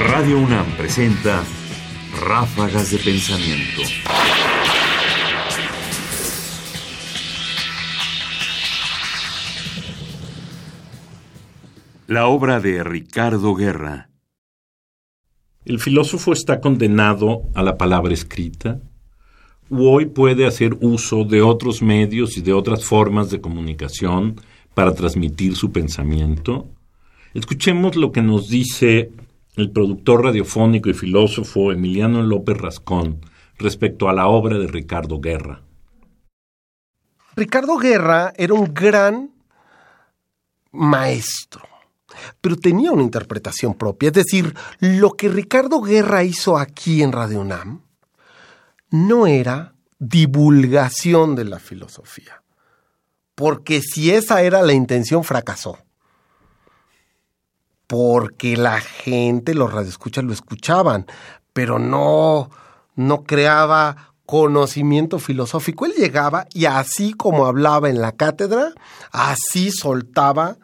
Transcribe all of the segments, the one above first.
Radio UNAM presenta Ráfagas de Pensamiento. La obra de Ricardo Guerra. El filósofo está condenado a la palabra escrita, o hoy puede hacer uso de otros medios y de otras formas de comunicación para transmitir su pensamiento. Escuchemos lo que nos dice el productor radiofónico y filósofo Emiliano López Rascón respecto a la obra de Ricardo Guerra. Ricardo Guerra era un gran maestro, pero tenía una interpretación propia. Es decir, lo que Ricardo Guerra hizo aquí en Radio UNAM no era divulgación de la filosofía, porque si esa era la intención, fracasó porque la gente, los radioescuchas lo escuchaban, pero no, no creaba conocimiento filosófico. Él llegaba y así como hablaba en la cátedra, así soltaba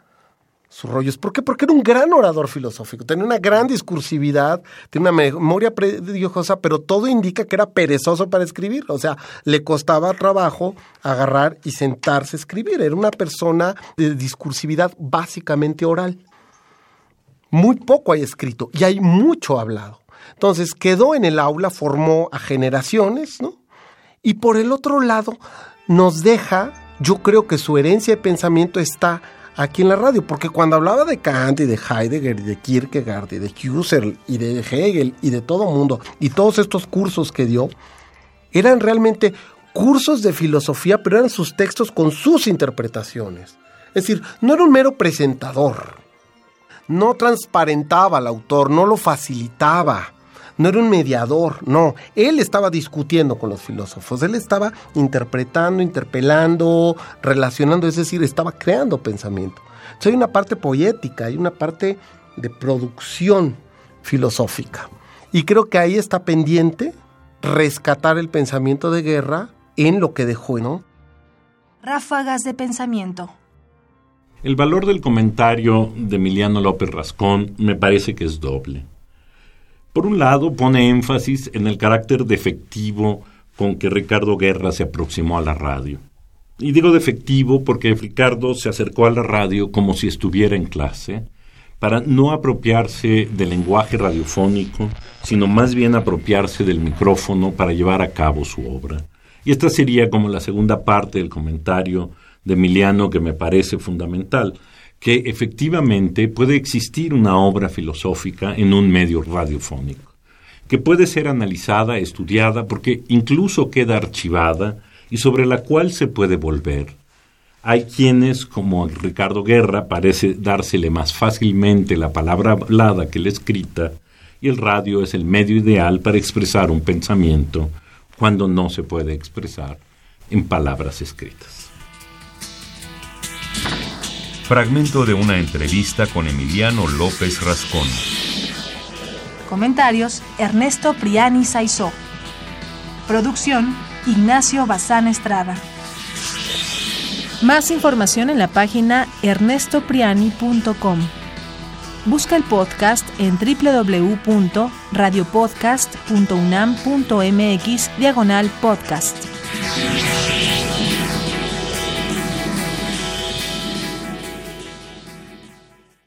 sus rollos. ¿Por qué? Porque era un gran orador filosófico, tenía una gran discursividad, tenía una memoria prodigiosa, pero todo indica que era perezoso para escribir. O sea, le costaba trabajo agarrar y sentarse a escribir. Era una persona de discursividad básicamente oral muy poco hay escrito y hay mucho hablado. Entonces quedó en el aula, formó a generaciones, ¿no? Y por el otro lado nos deja, yo creo que su herencia de pensamiento está aquí en la radio, porque cuando hablaba de Kant y de Heidegger y de Kierkegaard y de Husserl y de Hegel y de todo mundo y todos estos cursos que dio, eran realmente cursos de filosofía, pero eran sus textos con sus interpretaciones. Es decir, no era un mero presentador, no transparentaba al autor, no lo facilitaba, no era un mediador, no, él estaba discutiendo con los filósofos, él estaba interpretando, interpelando, relacionando, es decir, estaba creando pensamiento. Entonces hay una parte poética, hay una parte de producción filosófica. Y creo que ahí está pendiente rescatar el pensamiento de guerra en lo que dejó, ¿no? Ráfagas de pensamiento. El valor del comentario de Emiliano López Rascón me parece que es doble. Por un lado, pone énfasis en el carácter defectivo con que Ricardo Guerra se aproximó a la radio. Y digo defectivo porque Ricardo se acercó a la radio como si estuviera en clase, para no apropiarse del lenguaje radiofónico, sino más bien apropiarse del micrófono para llevar a cabo su obra. Y esta sería como la segunda parte del comentario de Emiliano que me parece fundamental, que efectivamente puede existir una obra filosófica en un medio radiofónico, que puede ser analizada, estudiada, porque incluso queda archivada y sobre la cual se puede volver. Hay quienes, como Ricardo Guerra, parece dársele más fácilmente la palabra hablada que la escrita, y el radio es el medio ideal para expresar un pensamiento cuando no se puede expresar en palabras escritas. Fragmento de una entrevista con Emiliano López Rascón. Comentarios: Ernesto Priani Saizó. Producción: Ignacio Bazán Estrada. Más información en la página ernestopriani.com. Busca el podcast en www.radiopodcast.unam.mx diagonal podcast.